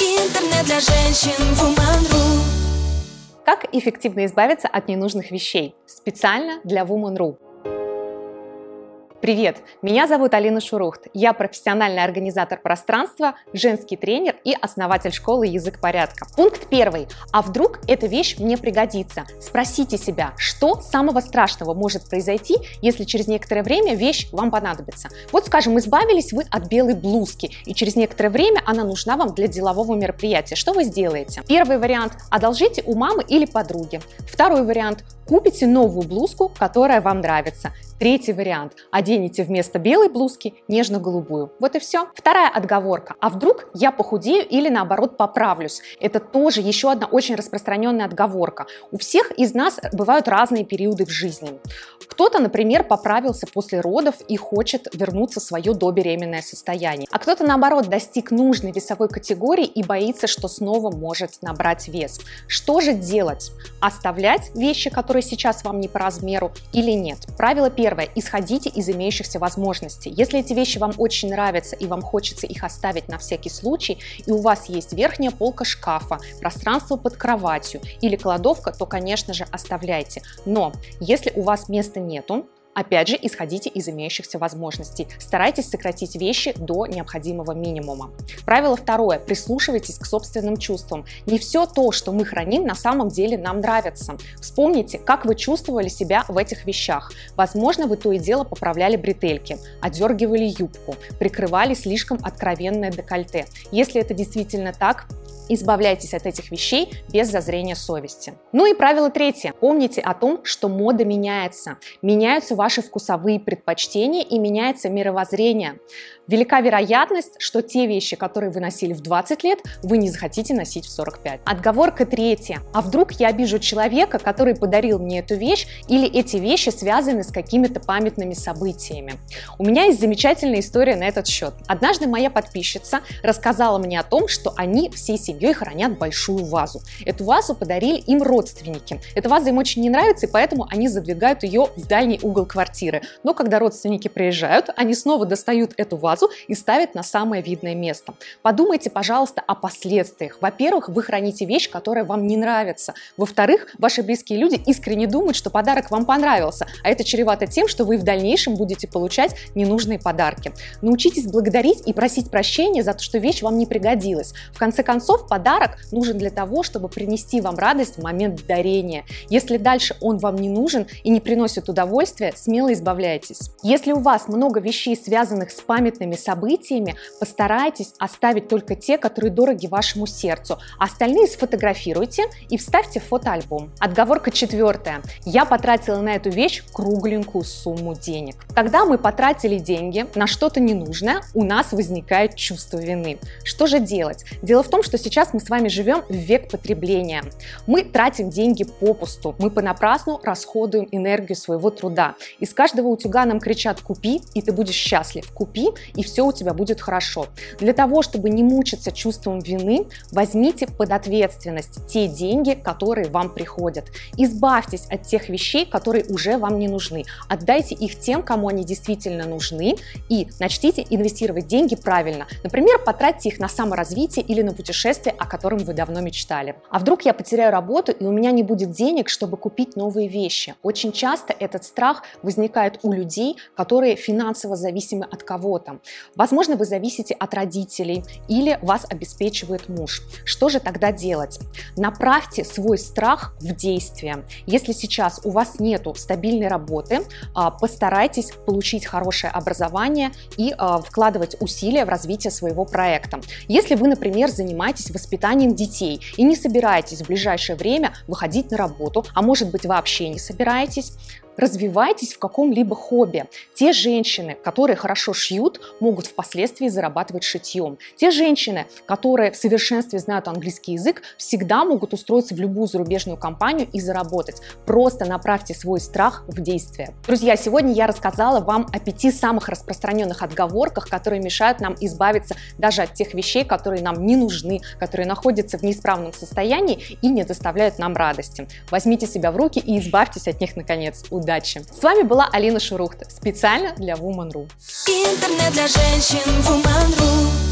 Интернет для женщин Woman.ru Как эффективно избавиться от ненужных вещей? Специально для Woman.ru. Привет, меня зовут Алина Шурухт. Я профессиональный организатор пространства, женский тренер и основатель школы «Язык порядка». Пункт первый. А вдруг эта вещь мне пригодится? Спросите себя, что самого страшного может произойти, если через некоторое время вещь вам понадобится. Вот, скажем, избавились вы от белой блузки, и через некоторое время она нужна вам для делового мероприятия. Что вы сделаете? Первый вариант – одолжите у мамы или подруги. Второй вариант – купите новую блузку, которая вам нравится. Третий вариант – оденете вместо белой блузки нежно-голубую. Вот и все. Вторая отговорка. А вдруг я похудею или наоборот поправлюсь? Это тоже еще одна очень распространенная отговорка. У всех из нас бывают разные периоды в жизни. Кто-то, например, поправился после родов и хочет вернуться в свое добеременное состояние. А кто-то, наоборот, достиг нужной весовой категории и боится, что снова может набрать вес. Что же делать? Оставлять вещи, которые сейчас вам не по размеру или нет? Правило Первое. Исходите из имеющихся возможностей. Если эти вещи вам очень нравятся и вам хочется их оставить на всякий случай, и у вас есть верхняя полка шкафа, пространство под кроватью или кладовка, то, конечно же, оставляйте. Но если у вас места нету, Опять же, исходите из имеющихся возможностей. Старайтесь сократить вещи до необходимого минимума. Правило второе. Прислушивайтесь к собственным чувствам. Не все то, что мы храним, на самом деле нам нравится. Вспомните, как вы чувствовали себя в этих вещах. Возможно, вы то и дело поправляли бретельки, одергивали юбку, прикрывали слишком откровенное декольте. Если это действительно так, Избавляйтесь от этих вещей без зазрения совести. Ну и правило третье. Помните о том, что мода меняется. Меняются ваши вкусовые предпочтения и меняется мировоззрение. Велика вероятность, что те вещи, которые вы носили в 20 лет, вы не захотите носить в 45. Отговорка третья. А вдруг я обижу человека, который подарил мне эту вещь, или эти вещи связаны с какими-то памятными событиями? У меня есть замечательная история на этот счет. Однажды моя подписчица рассказала мне о том, что они всей семьей хранят большую вазу. Эту вазу подарили им родственники. Эта ваза им очень не нравится, и поэтому они задвигают ее в дальний угол квартиры. Но когда родственники приезжают, они снова достают эту вазу, и ставит на самое видное место. Подумайте, пожалуйста, о последствиях. Во-первых, вы храните вещь, которая вам не нравится. Во-вторых, ваши близкие люди искренне думают, что подарок вам понравился, а это чревато тем, что вы в дальнейшем будете получать ненужные подарки. Научитесь благодарить и просить прощения за то, что вещь вам не пригодилась. В конце концов, подарок нужен для того, чтобы принести вам радость в момент дарения. Если дальше он вам не нужен и не приносит удовольствия, смело избавляйтесь. Если у вас много вещей, связанных с памятными событиями постарайтесь оставить только те, которые дороги вашему сердцу. Остальные сфотографируйте и вставьте в фотоальбом. Отговорка четвертая. Я потратила на эту вещь кругленькую сумму денег. Когда мы потратили деньги на что-то ненужное, у нас возникает чувство вины. Что же делать? Дело в том, что сейчас мы с вами живем в век потребления. Мы тратим деньги попусту, мы понапрасну расходуем энергию своего труда. Из каждого утюга нам кричат «купи, и ты будешь счастлив», «купи, и все у тебя будет хорошо. Для того, чтобы не мучиться чувством вины, возьмите под ответственность те деньги, которые вам приходят. Избавьтесь от тех вещей, которые уже вам не нужны. Отдайте их тем, кому они действительно нужны, и начните инвестировать деньги правильно. Например, потратьте их на саморазвитие или на путешествие, о котором вы давно мечтали. А вдруг я потеряю работу, и у меня не будет денег, чтобы купить новые вещи? Очень часто этот страх возникает у людей, которые финансово зависимы от кого-то. Возможно, вы зависите от родителей или вас обеспечивает муж. Что же тогда делать? Направьте свой страх в действие. Если сейчас у вас нет стабильной работы, а, постарайтесь получить хорошее образование и а, вкладывать усилия в развитие своего проекта. Если вы, например, занимаетесь воспитанием детей и не собираетесь в ближайшее время выходить на работу, а может быть вообще не собираетесь, развивайтесь в каком-либо хобби. Те женщины, которые хорошо шьют, могут впоследствии зарабатывать шитьем. Те женщины, которые в совершенстве знают английский язык, всегда могут устроиться в любую зарубежную компанию и заработать. Просто направьте свой страх в действие. Друзья, сегодня я рассказала вам о пяти самых распространенных отговорках, которые мешают нам избавиться даже от тех вещей, которые нам не нужны, которые находятся в неисправном состоянии и не доставляют нам радости. Возьмите себя в руки и избавьтесь от них наконец. Удачи! Удачи! С вами была Алина Шурухта, специально для Woman.ru. Интернет для женщин Woman.ru